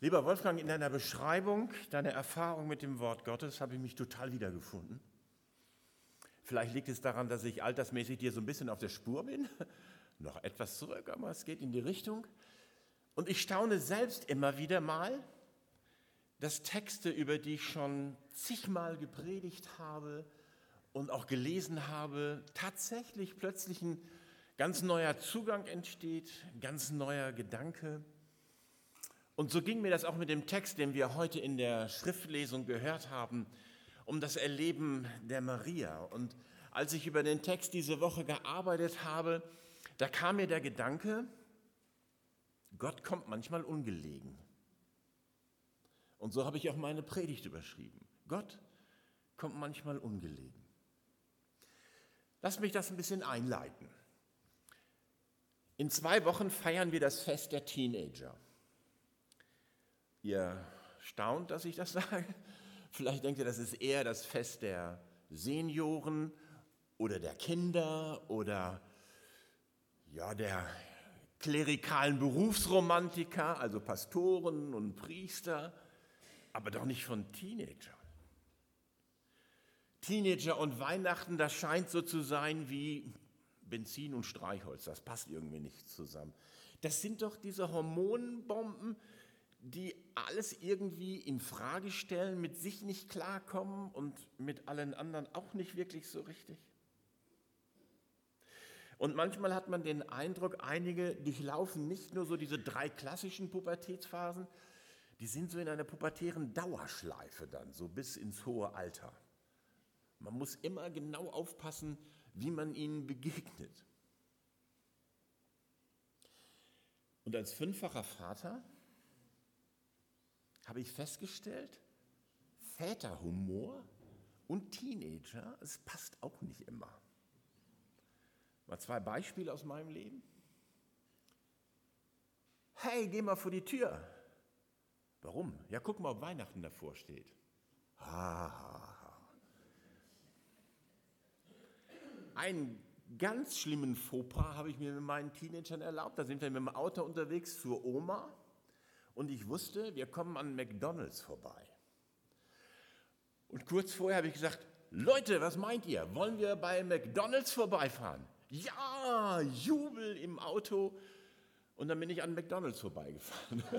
Lieber Wolfgang, in deiner Beschreibung deiner Erfahrung mit dem Wort Gottes habe ich mich total wiedergefunden. Vielleicht liegt es daran, dass ich altersmäßig dir so ein bisschen auf der Spur bin. Noch etwas zurück, aber es geht in die Richtung. Und ich staune selbst immer wieder mal, dass Texte, über die ich schon zigmal gepredigt habe und auch gelesen habe, tatsächlich plötzlich ein ganz neuer Zugang entsteht, ganz neuer Gedanke. Und so ging mir das auch mit dem Text, den wir heute in der Schriftlesung gehört haben, um das Erleben der Maria. Und als ich über den Text diese Woche gearbeitet habe, da kam mir der Gedanke, Gott kommt manchmal ungelegen. Und so habe ich auch meine Predigt überschrieben. Gott kommt manchmal ungelegen. Lass mich das ein bisschen einleiten. In zwei Wochen feiern wir das Fest der Teenager. Ihr staunt, dass ich das sage. Vielleicht denkt ihr, das ist eher das Fest der Senioren oder der Kinder oder ja, der klerikalen Berufsromantiker, also Pastoren und Priester, aber doch nicht von Teenagern. Teenager und Weihnachten, das scheint so zu sein wie Benzin und Streichholz, das passt irgendwie nicht zusammen. Das sind doch diese Hormonbomben, die alles irgendwie in Frage stellen, mit sich nicht klarkommen und mit allen anderen auch nicht wirklich so richtig. Und manchmal hat man den Eindruck, einige durchlaufen nicht nur so diese drei klassischen Pubertätsphasen, die sind so in einer pubertären Dauerschleife dann, so bis ins hohe Alter. Man muss immer genau aufpassen, wie man ihnen begegnet. Und als fünffacher Vater habe ich festgestellt, Väterhumor und Teenager, es passt auch nicht immer. Mal zwei Beispiele aus meinem Leben. Hey, geh mal vor die Tür. Warum? Ja, guck mal, ob Weihnachten davor steht. Ha, ha, ha. Einen ganz schlimmen Fauxpas habe ich mir mit meinen Teenagern erlaubt. Da sind wir mit dem Auto unterwegs zur Oma und ich wusste, wir kommen an McDonald's vorbei. Und kurz vorher habe ich gesagt, Leute, was meint ihr? Wollen wir bei McDonald's vorbeifahren? Ja, Jubel im Auto. Und dann bin ich an McDonald's vorbeigefahren.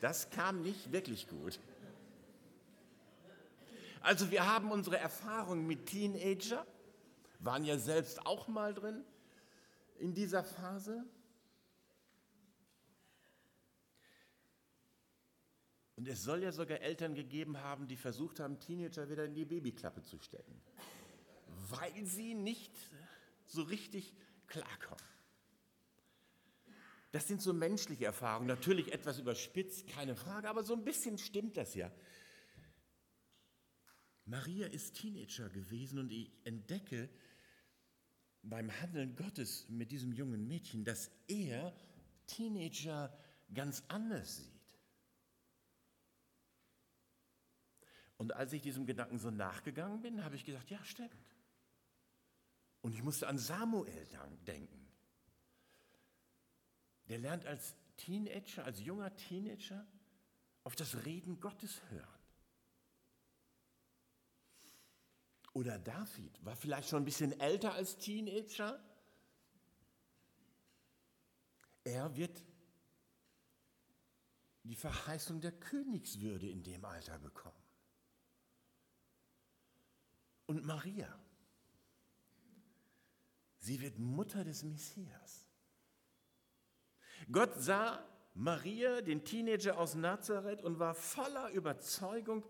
Das kam nicht wirklich gut. Also wir haben unsere Erfahrungen mit Teenager, waren ja selbst auch mal drin in dieser Phase. Und es soll ja sogar Eltern gegeben haben, die versucht haben, Teenager wieder in die Babyklappe zu stecken, weil sie nicht so richtig klarkommen. Das sind so menschliche Erfahrungen, natürlich etwas überspitzt, keine Frage, aber so ein bisschen stimmt das ja. Maria ist Teenager gewesen und ich entdecke beim Handeln Gottes mit diesem jungen Mädchen, dass er Teenager ganz anders sieht. Und als ich diesem Gedanken so nachgegangen bin, habe ich gesagt, ja, stimmt. Und ich musste an Samuel denken. Der lernt als Teenager, als junger Teenager auf das Reden Gottes hören. Oder David war vielleicht schon ein bisschen älter als Teenager. Er wird die Verheißung der Königswürde in dem Alter bekommen und Maria. Sie wird Mutter des Messias. Gott sah Maria, den Teenager aus Nazareth, und war voller Überzeugung,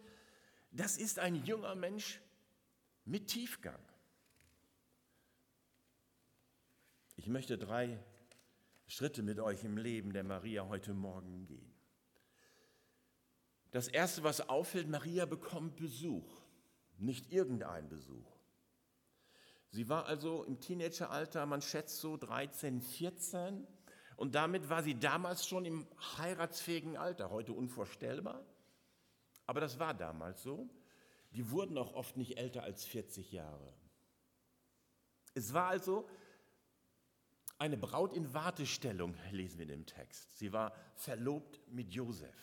das ist ein junger Mensch mit Tiefgang. Ich möchte drei Schritte mit euch im Leben der Maria heute Morgen gehen. Das Erste, was auffällt, Maria bekommt Besuch nicht irgendein Besuch. Sie war also im Teenageralter, man schätzt so 13, 14 und damit war sie damals schon im heiratsfähigen Alter, heute unvorstellbar, aber das war damals so. Die wurden auch oft nicht älter als 40 Jahre. Es war also eine Braut in Wartestellung, lesen wir in dem Text. Sie war verlobt mit Josef.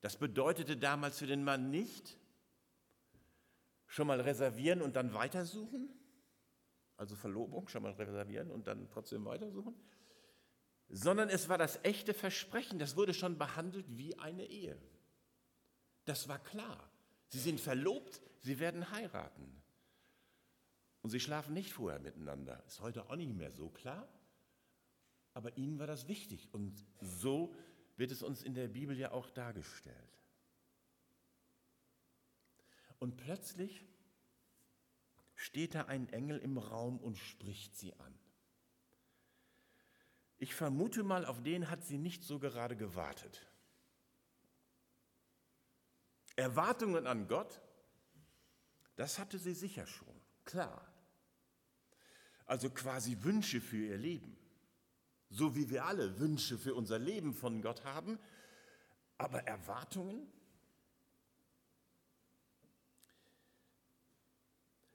Das bedeutete damals für den Mann nicht, schon mal reservieren und dann weitersuchen, also Verlobung, schon mal reservieren und dann trotzdem weitersuchen, sondern es war das echte Versprechen, das wurde schon behandelt wie eine Ehe. Das war klar. Sie sind verlobt, sie werden heiraten. Und sie schlafen nicht vorher miteinander. Ist heute auch nicht mehr so klar. Aber ihnen war das wichtig. Und so wird es uns in der Bibel ja auch dargestellt. Und plötzlich steht da ein Engel im Raum und spricht sie an. Ich vermute mal, auf den hat sie nicht so gerade gewartet. Erwartungen an Gott, das hatte sie sicher schon, klar also quasi Wünsche für ihr Leben. So wie wir alle Wünsche für unser Leben von Gott haben, aber Erwartungen,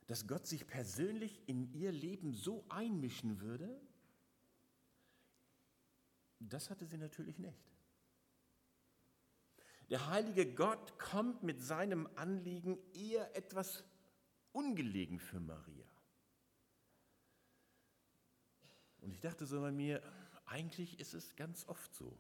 dass Gott sich persönlich in ihr Leben so einmischen würde, das hatte sie natürlich nicht. Der heilige Gott kommt mit seinem Anliegen eher etwas ungelegen für Maria. Und ich dachte so bei mir, eigentlich ist es ganz oft so,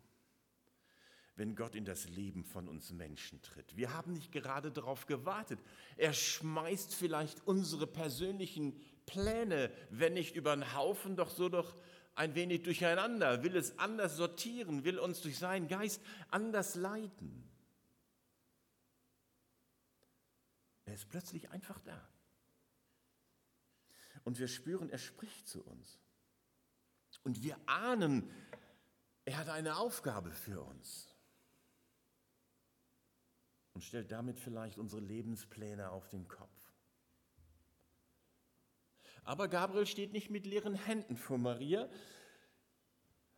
wenn Gott in das Leben von uns Menschen tritt. Wir haben nicht gerade darauf gewartet. Er schmeißt vielleicht unsere persönlichen Pläne, wenn nicht über den Haufen, doch so doch ein wenig durcheinander, will es anders sortieren, will uns durch seinen Geist anders leiten. Er ist plötzlich einfach da. Und wir spüren, er spricht zu uns. Und wir ahnen, er hat eine Aufgabe für uns. Und stellt damit vielleicht unsere Lebenspläne auf den Kopf. Aber Gabriel steht nicht mit leeren Händen vor Maria.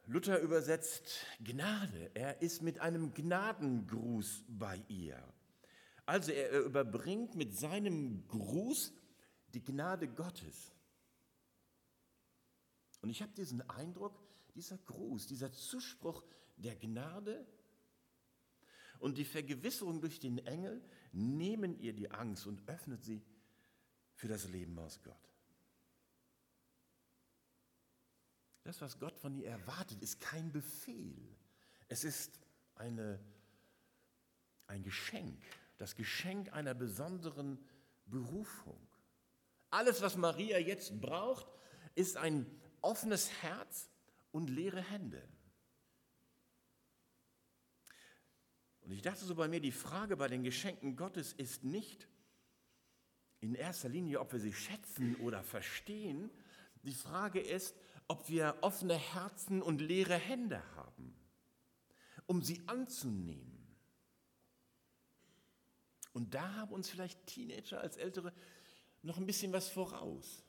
Luther übersetzt Gnade. Er ist mit einem Gnadengruß bei ihr. Also er überbringt mit seinem Gruß die Gnade Gottes. Und ich habe diesen Eindruck, dieser Gruß, dieser Zuspruch der Gnade und die Vergewisserung durch den Engel nehmen ihr die Angst und öffnet sie für das Leben aus Gott. Das, was Gott von ihr erwartet, ist kein Befehl. Es ist eine, ein Geschenk, das Geschenk einer besonderen Berufung. Alles, was Maria jetzt braucht, ist ein offenes Herz und leere Hände. Und ich dachte so bei mir, die Frage bei den Geschenken Gottes ist nicht in erster Linie, ob wir sie schätzen oder verstehen. Die Frage ist, ob wir offene Herzen und leere Hände haben, um sie anzunehmen. Und da haben uns vielleicht Teenager als Ältere noch ein bisschen was voraus.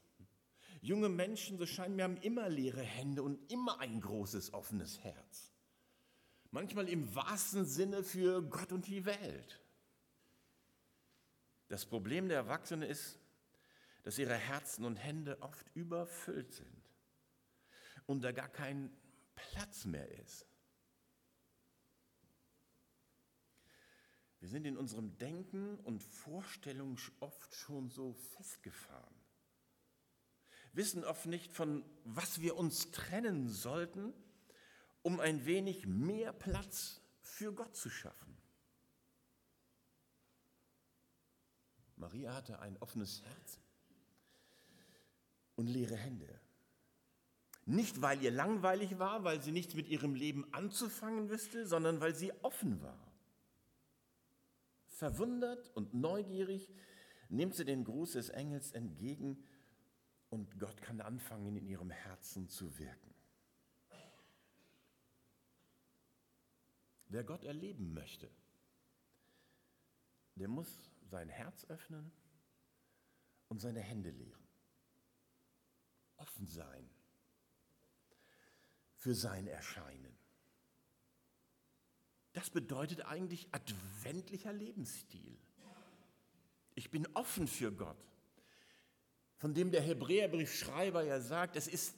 Junge Menschen, so scheinen mir, haben immer leere Hände und immer ein großes offenes Herz. Manchmal im wahrsten Sinne für Gott und die Welt. Das Problem der Erwachsenen ist, dass ihre Herzen und Hände oft überfüllt sind und da gar kein Platz mehr ist. Wir sind in unserem Denken und Vorstellungen oft schon so festgefahren wissen oft nicht, von was wir uns trennen sollten, um ein wenig mehr Platz für Gott zu schaffen. Maria hatte ein offenes Herz und leere Hände. Nicht, weil ihr langweilig war, weil sie nichts mit ihrem Leben anzufangen wüsste, sondern weil sie offen war. Verwundert und neugierig nimmt sie den Gruß des Engels entgegen und Gott kann anfangen, in ihrem Herzen zu wirken. Wer Gott erleben möchte, der muss sein Herz öffnen und seine Hände leeren. Offen sein für sein Erscheinen. Das bedeutet eigentlich adventlicher Lebensstil. Ich bin offen für Gott von dem der Hebräerbriefschreiber ja sagt, es ist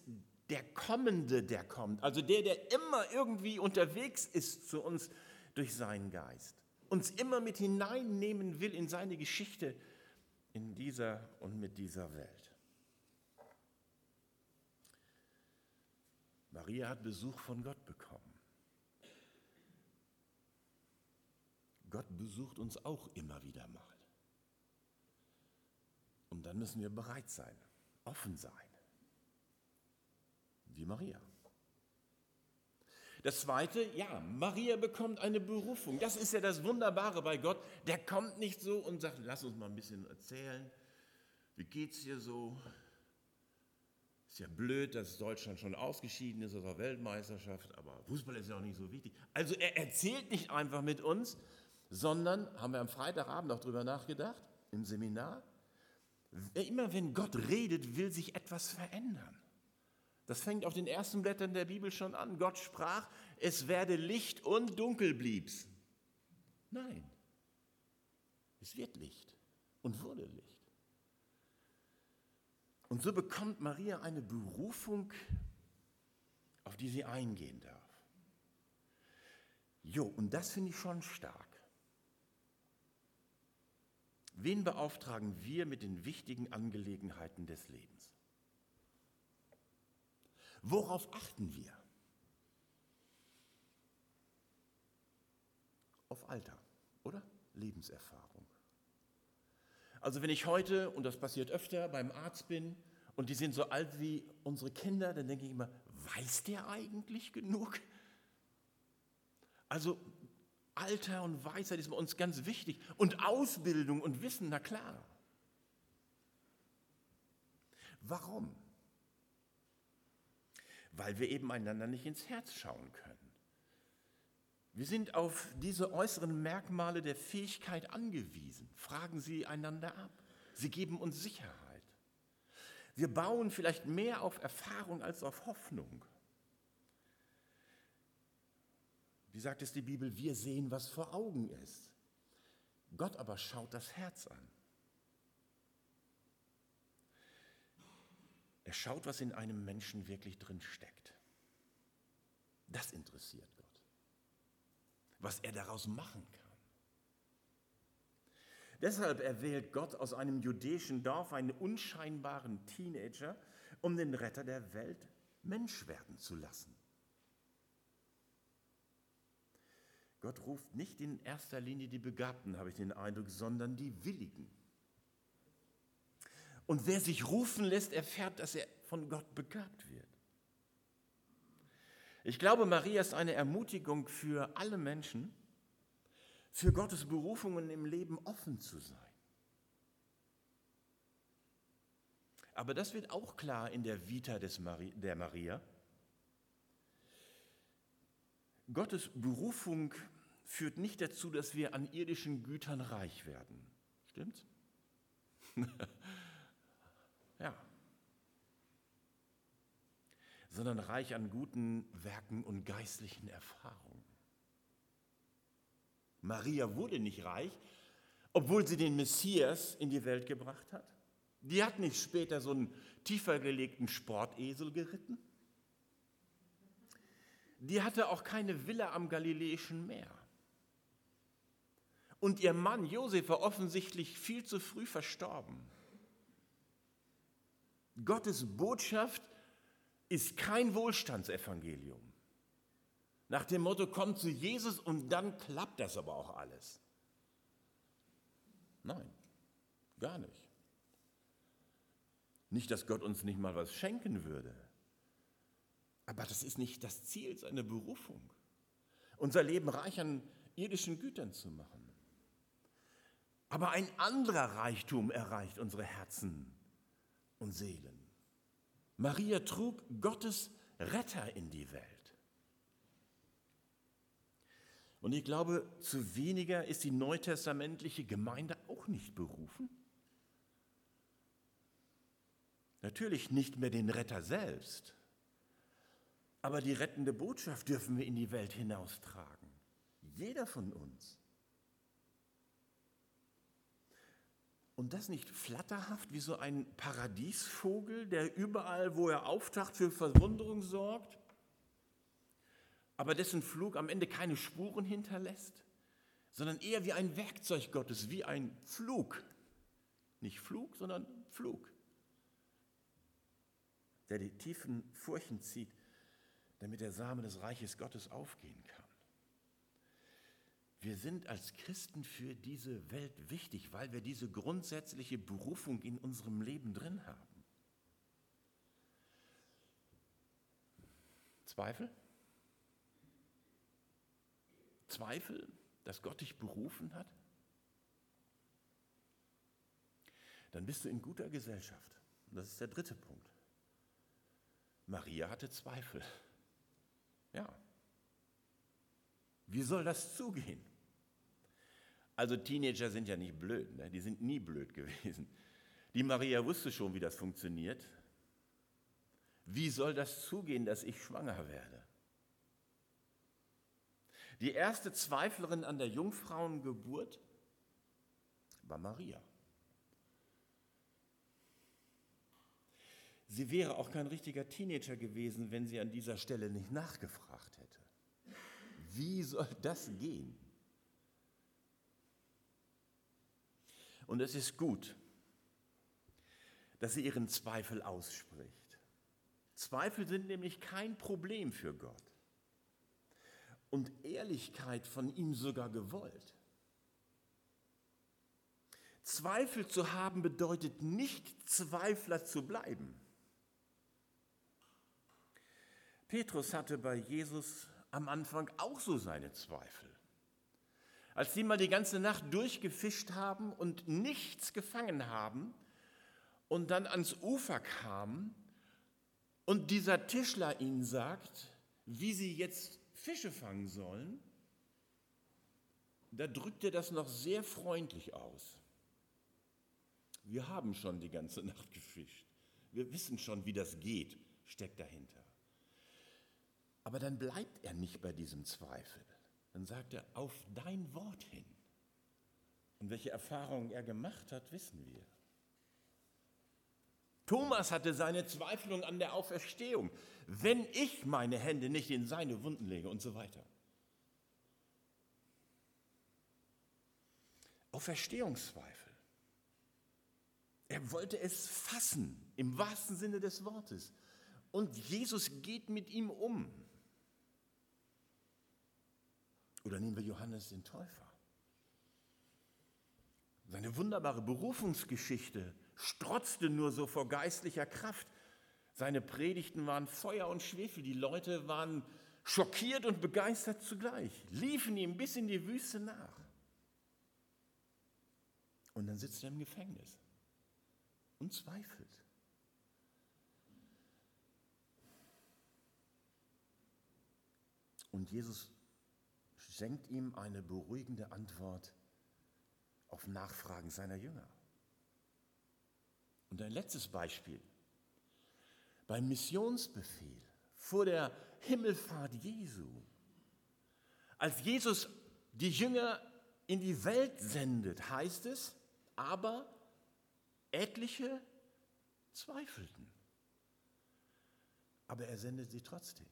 der Kommende, der kommt, also der, der immer irgendwie unterwegs ist zu uns durch seinen Geist, uns immer mit hineinnehmen will in seine Geschichte in dieser und mit dieser Welt. Maria hat Besuch von Gott bekommen. Gott besucht uns auch immer wieder mal. Und dann müssen wir bereit sein, offen sein, wie Maria. Das Zweite, ja, Maria bekommt eine Berufung. Das ist ja das Wunderbare bei Gott. Der kommt nicht so und sagt, lass uns mal ein bisschen erzählen. Wie geht's dir so? Ist ja blöd, dass Deutschland schon ausgeschieden ist aus der Weltmeisterschaft, aber Fußball ist ja auch nicht so wichtig. Also er erzählt nicht einfach mit uns, sondern, haben wir am Freitagabend auch drüber nachgedacht, im Seminar, immer wenn Gott redet, will sich etwas verändern. Das fängt auf den ersten Blättern der Bibel schon an. Gott sprach, es werde Licht und dunkel blieb's. Nein, es wird Licht und wurde Licht. Und so bekommt Maria eine Berufung, auf die sie eingehen darf. Jo, und das finde ich schon stark. Wen beauftragen wir mit den wichtigen Angelegenheiten des Lebens? Worauf achten wir? Auf Alter, oder? Lebenserfahrung. Also wenn ich heute, und das passiert öfter, beim Arzt bin und die sind so alt wie unsere Kinder, dann denke ich immer, weiß der eigentlich genug? Also Alter und Weisheit ist bei uns ganz wichtig und Ausbildung und Wissen, na klar. Warum? Weil wir eben einander nicht ins Herz schauen können. Wir sind auf diese äußeren Merkmale der Fähigkeit angewiesen. Fragen Sie einander ab. Sie geben uns Sicherheit. Wir bauen vielleicht mehr auf Erfahrung als auf Hoffnung. Wie sagt es die Bibel? Wir sehen, was vor Augen ist. Gott aber schaut das Herz an. Er schaut, was in einem Menschen wirklich drin steckt. Das interessiert Gott was er daraus machen kann. Deshalb erwählt Gott aus einem jüdischen Dorf einen unscheinbaren Teenager, um den Retter der Welt Mensch werden zu lassen. Gott ruft nicht in erster Linie die Begabten, habe ich den Eindruck, sondern die Willigen. Und wer sich rufen lässt, erfährt, dass er von Gott begabt wird. Ich glaube, Maria ist eine Ermutigung für alle Menschen, für Gottes Berufungen im Leben offen zu sein. Aber das wird auch klar in der Vita des Mari der Maria. Gottes Berufung führt nicht dazu, dass wir an irdischen Gütern reich werden. Stimmt's? ja sondern reich an guten Werken und geistlichen Erfahrungen. Maria wurde nicht reich, obwohl sie den Messias in die Welt gebracht hat. Die hat nicht später so einen tiefer gelegten Sportesel geritten. Die hatte auch keine Villa am Galiläischen Meer. Und ihr Mann Josef war offensichtlich viel zu früh verstorben. Gottes Botschaft ist kein Wohlstandsevangelium. Nach dem Motto, komm zu Jesus und dann klappt das aber auch alles. Nein, gar nicht. Nicht, dass Gott uns nicht mal was schenken würde, aber das ist nicht das Ziel seiner Berufung, unser Leben reich an irdischen Gütern zu machen. Aber ein anderer Reichtum erreicht unsere Herzen Seelen. Maria trug Gottes Retter in die Welt. Und ich glaube, zu weniger ist die neutestamentliche Gemeinde auch nicht berufen. Natürlich nicht mehr den Retter selbst, aber die rettende Botschaft dürfen wir in die Welt hinaustragen. Jeder von uns. Und das nicht flatterhaft wie so ein Paradiesvogel, der überall, wo er auftaucht, für Verwunderung sorgt, aber dessen Flug am Ende keine Spuren hinterlässt, sondern eher wie ein Werkzeug Gottes, wie ein Flug. Nicht Flug, sondern Flug, der die tiefen Furchen zieht, damit der Same des Reiches Gottes aufgehen kann. Wir sind als Christen für diese Welt wichtig, weil wir diese grundsätzliche Berufung in unserem Leben drin haben. Zweifel? Zweifel, dass Gott dich berufen hat? Dann bist du in guter Gesellschaft. Das ist der dritte Punkt. Maria hatte Zweifel. Ja. Wie soll das zugehen? Also Teenager sind ja nicht blöd, ne? die sind nie blöd gewesen. Die Maria wusste schon, wie das funktioniert. Wie soll das zugehen, dass ich schwanger werde? Die erste Zweiflerin an der Jungfrauengeburt war Maria. Sie wäre auch kein richtiger Teenager gewesen, wenn sie an dieser Stelle nicht nachgefragt hätte. Wie soll das gehen? Und es ist gut, dass sie ihren Zweifel ausspricht. Zweifel sind nämlich kein Problem für Gott. Und Ehrlichkeit von ihm sogar gewollt. Zweifel zu haben bedeutet nicht Zweifler zu bleiben. Petrus hatte bei Jesus am Anfang auch so seine Zweifel. Als sie mal die ganze Nacht durchgefischt haben und nichts gefangen haben und dann ans Ufer kamen und dieser Tischler ihnen sagt, wie sie jetzt Fische fangen sollen, da drückt er das noch sehr freundlich aus. Wir haben schon die ganze Nacht gefischt. Wir wissen schon, wie das geht, steckt dahinter. Aber dann bleibt er nicht bei diesem Zweifel dann sagt er, auf dein Wort hin. Und welche Erfahrungen er gemacht hat, wissen wir. Thomas hatte seine Zweiflung an der Auferstehung. Wenn ich meine Hände nicht in seine Wunden lege und so weiter. Auferstehungszweifel. Er wollte es fassen, im wahrsten Sinne des Wortes. Und Jesus geht mit ihm um. Oder nehmen wir Johannes den Täufer. Seine wunderbare Berufungsgeschichte strotzte nur so vor geistlicher Kraft. Seine Predigten waren Feuer und Schwefel. Die Leute waren schockiert und begeistert zugleich, liefen ihm bis in die Wüste nach. Und dann sitzt er im Gefängnis und zweifelt. Und Jesus schenkt ihm eine beruhigende Antwort auf Nachfragen seiner Jünger. Und ein letztes Beispiel. Beim Missionsbefehl vor der Himmelfahrt Jesu, als Jesus die Jünger in die Welt sendet, heißt es, aber etliche zweifelten. Aber er sendet sie trotzdem.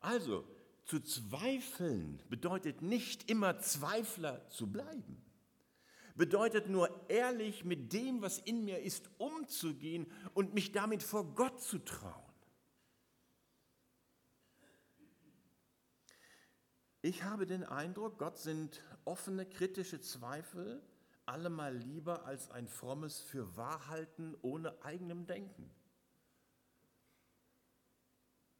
Also, zu zweifeln bedeutet nicht immer Zweifler zu bleiben. Bedeutet nur ehrlich mit dem, was in mir ist, umzugehen und mich damit vor Gott zu trauen. Ich habe den Eindruck, Gott sind offene, kritische Zweifel allemal lieber als ein frommes Fürwahrhalten ohne eigenem Denken.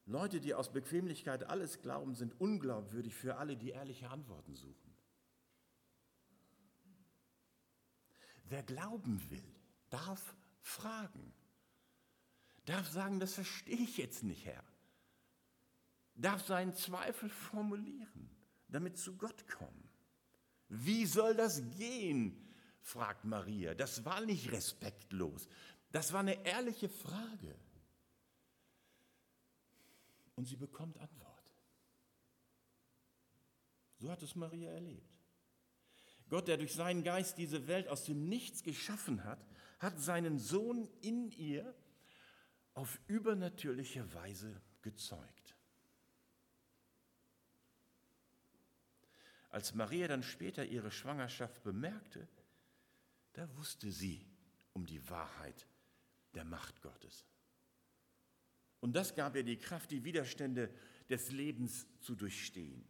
Leute, die aus Bequemlichkeit alles glauben, sind unglaubwürdig für alle, die ehrliche Antworten suchen. Wer glauben will, darf fragen, darf sagen, das verstehe ich jetzt nicht, Herr, darf seinen Zweifel formulieren, damit zu Gott kommen. Wie soll das gehen? fragt Maria. Das war nicht respektlos, das war eine ehrliche Frage und sie bekommt Antwort. So hat es Maria erlebt. Gott, der durch seinen Geist diese Welt aus dem Nichts geschaffen hat, hat seinen Sohn in ihr auf übernatürliche Weise gezeugt. Als Maria dann später ihre Schwangerschaft bemerkte, da wusste sie um die Wahrheit der Macht Gottes. Und das gab ihr die Kraft, die Widerstände des Lebens zu durchstehen.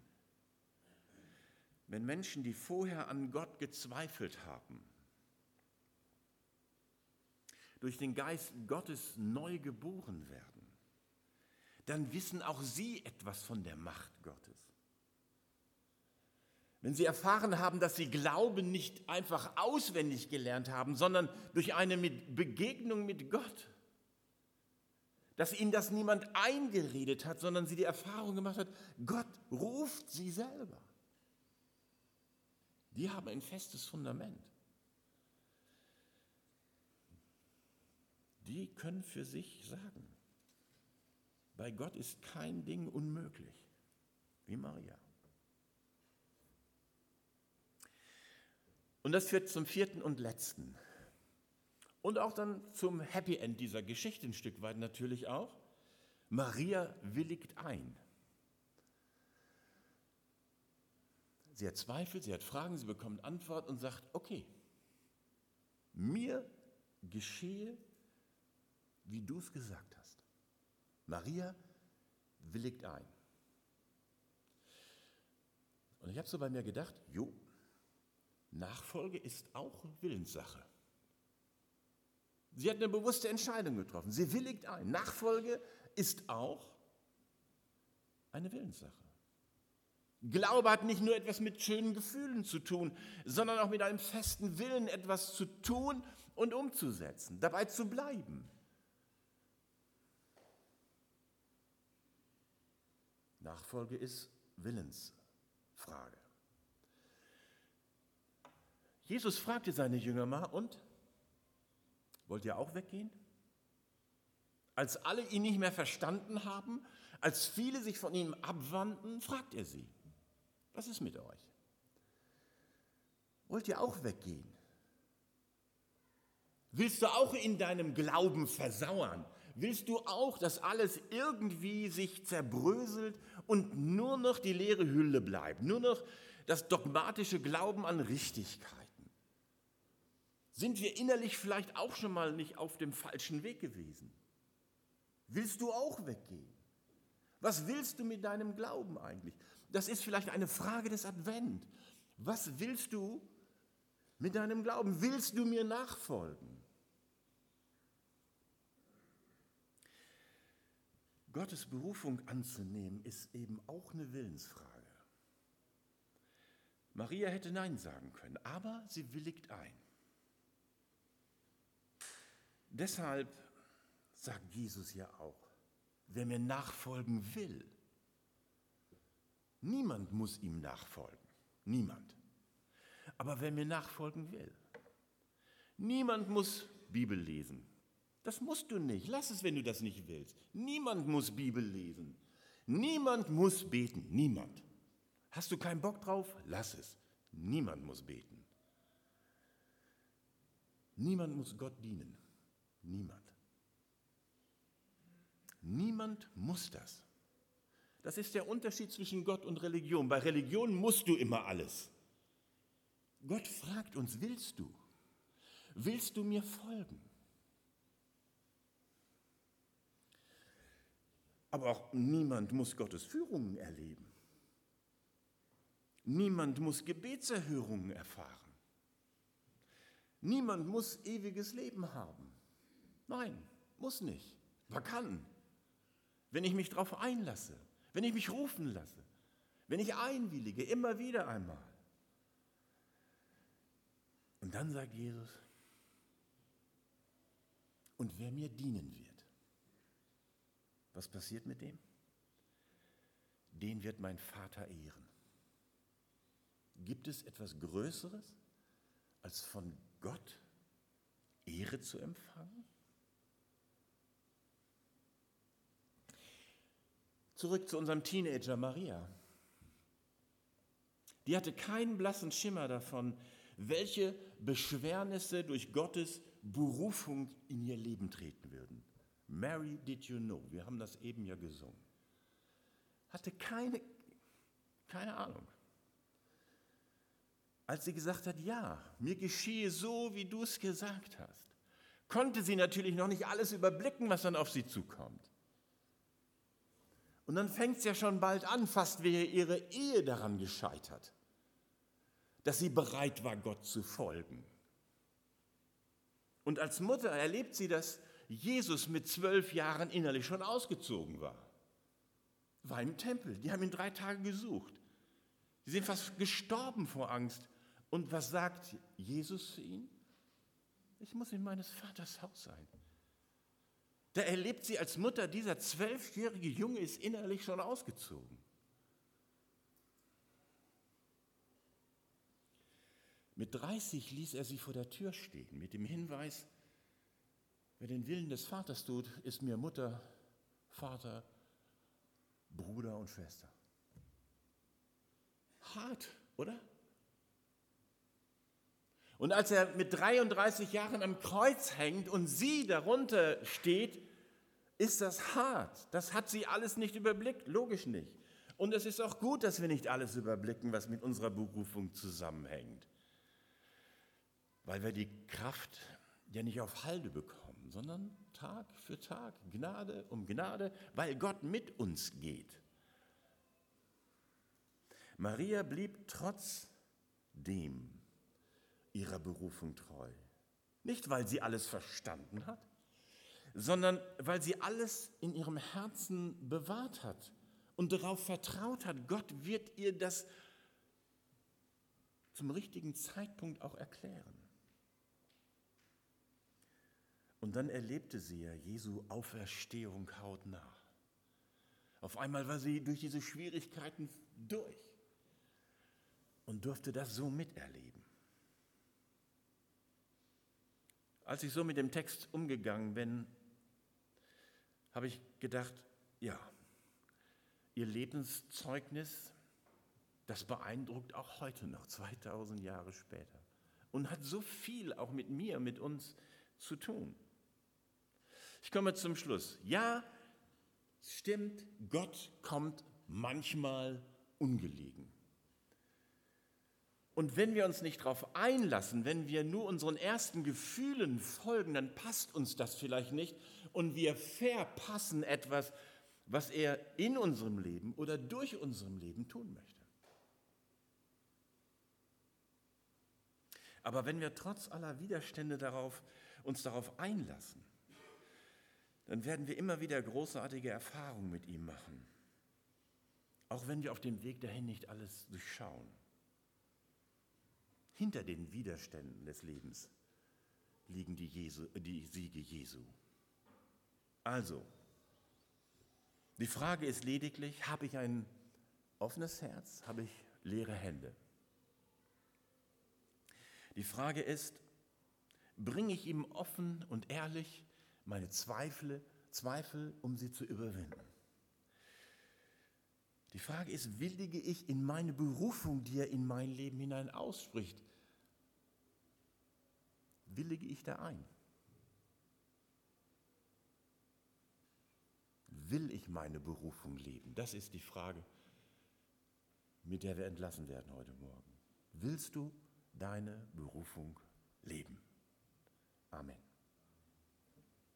Wenn Menschen, die vorher an Gott gezweifelt haben, durch den Geist Gottes neu geboren werden, dann wissen auch sie etwas von der Macht Gottes. Wenn sie erfahren haben, dass sie Glauben nicht einfach auswendig gelernt haben, sondern durch eine Begegnung mit Gott, dass ihnen das niemand eingeredet hat, sondern sie die Erfahrung gemacht hat, Gott ruft sie selber. Die haben ein festes Fundament. Die können für sich sagen, bei Gott ist kein Ding unmöglich, wie Maria. Und das führt zum vierten und letzten. Und auch dann zum Happy End dieser Geschichte ein Stück weit natürlich auch. Maria willigt ein. Sie hat Zweifel, sie hat Fragen, sie bekommt Antwort und sagt, okay, mir geschehe, wie du es gesagt hast. Maria willigt ein. Und ich habe so bei mir gedacht, jo, Nachfolge ist auch Willenssache. Sie hat eine bewusste Entscheidung getroffen. Sie willigt ein. Nachfolge ist auch eine Willenssache. Glaube hat nicht nur etwas mit schönen Gefühlen zu tun, sondern auch mit einem festen Willen, etwas zu tun und umzusetzen, dabei zu bleiben. Nachfolge ist Willensfrage. Jesus fragte seine Jünger mal, und? Wollt ihr auch weggehen? Als alle ihn nicht mehr verstanden haben, als viele sich von ihm abwandten, fragt er sie, was ist mit euch? Wollt ihr auch weggehen? Willst du auch in deinem Glauben versauern? Willst du auch, dass alles irgendwie sich zerbröselt und nur noch die leere Hülle bleibt, nur noch das dogmatische Glauben an Richtigkeit? Sind wir innerlich vielleicht auch schon mal nicht auf dem falschen Weg gewesen? Willst du auch weggehen? Was willst du mit deinem Glauben eigentlich? Das ist vielleicht eine Frage des Advent. Was willst du mit deinem Glauben? Willst du mir nachfolgen? Gottes Berufung anzunehmen ist eben auch eine Willensfrage. Maria hätte Nein sagen können, aber sie willigt ein. Deshalb sagt Jesus ja auch, wer mir nachfolgen will, niemand muss ihm nachfolgen, niemand. Aber wer mir nachfolgen will, niemand muss Bibel lesen. Das musst du nicht. Lass es, wenn du das nicht willst. Niemand muss Bibel lesen. Niemand muss beten. Niemand. Hast du keinen Bock drauf? Lass es. Niemand muss beten. Niemand muss Gott dienen. Niemand. Niemand muss das. Das ist der Unterschied zwischen Gott und Religion. Bei Religion musst du immer alles. Gott fragt uns, willst du? Willst du mir folgen? Aber auch niemand muss Gottes Führungen erleben. Niemand muss Gebetserhörungen erfahren. Niemand muss ewiges Leben haben. Nein, muss nicht. Man kann. Wenn ich mich darauf einlasse, wenn ich mich rufen lasse, wenn ich einwillige, immer wieder einmal. Und dann sagt Jesus, und wer mir dienen wird, was passiert mit dem? Den wird mein Vater ehren. Gibt es etwas Größeres, als von Gott Ehre zu empfangen? Zurück zu unserem Teenager Maria. Die hatte keinen blassen Schimmer davon, welche Beschwernisse durch Gottes Berufung in ihr Leben treten würden. Mary, did you know? Wir haben das eben ja gesungen. Hatte keine, keine Ahnung. Als sie gesagt hat, ja, mir geschehe so, wie du es gesagt hast, konnte sie natürlich noch nicht alles überblicken, was dann auf sie zukommt. Und dann fängt es ja schon bald an, fast wäre ihre Ehe daran gescheitert, dass sie bereit war, Gott zu folgen. Und als Mutter erlebt sie, dass Jesus mit zwölf Jahren innerlich schon ausgezogen war. War im Tempel. Die haben ihn drei Tage gesucht. Sie sind fast gestorben vor Angst. Und was sagt Jesus zu ihnen? Ich muss in meines Vaters Haus sein. Da erlebt sie als Mutter, dieser zwölfjährige Junge ist innerlich schon ausgezogen. Mit 30 ließ er sie vor der Tür stehen, mit dem Hinweis, wer den Willen des Vaters tut, ist mir Mutter, Vater, Bruder und Schwester. Hart, oder? Und als er mit 33 Jahren am Kreuz hängt und sie darunter steht, ist das hart. Das hat sie alles nicht überblickt, logisch nicht. Und es ist auch gut, dass wir nicht alles überblicken, was mit unserer Berufung zusammenhängt. Weil wir die Kraft ja nicht auf Halde bekommen, sondern Tag für Tag, Gnade um Gnade, weil Gott mit uns geht. Maria blieb trotzdem ihrer Berufung treu. Nicht, weil sie alles verstanden hat, sondern weil sie alles in ihrem Herzen bewahrt hat und darauf vertraut hat, Gott wird ihr das zum richtigen Zeitpunkt auch erklären. Und dann erlebte sie ja Jesu Auferstehung hautnah. Auf einmal war sie durch diese Schwierigkeiten durch und durfte das so miterleben. Als ich so mit dem Text umgegangen bin, habe ich gedacht, ja, ihr Lebenszeugnis, das beeindruckt auch heute noch, 2000 Jahre später. Und hat so viel auch mit mir, mit uns zu tun. Ich komme zum Schluss. Ja, stimmt, Gott kommt manchmal ungelegen. Und wenn wir uns nicht darauf einlassen, wenn wir nur unseren ersten Gefühlen folgen, dann passt uns das vielleicht nicht. Und wir verpassen etwas, was er in unserem Leben oder durch unserem Leben tun möchte. Aber wenn wir trotz aller Widerstände darauf, uns darauf einlassen, dann werden wir immer wieder großartige Erfahrungen mit ihm machen, auch wenn wir auf dem Weg dahin nicht alles durchschauen hinter den Widerständen des Lebens liegen die, Jesu, die Siege Jesu. Also, die Frage ist lediglich, habe ich ein offenes Herz, habe ich leere Hände? Die Frage ist, bringe ich ihm offen und ehrlich meine Zweifel, Zweifel, um sie zu überwinden? Die Frage ist, willige ich in meine Berufung, die er in mein Leben hinein ausspricht, willige ich da ein? Will ich meine Berufung leben? Das ist die Frage, mit der wir entlassen werden heute Morgen. Willst du deine Berufung leben? Amen.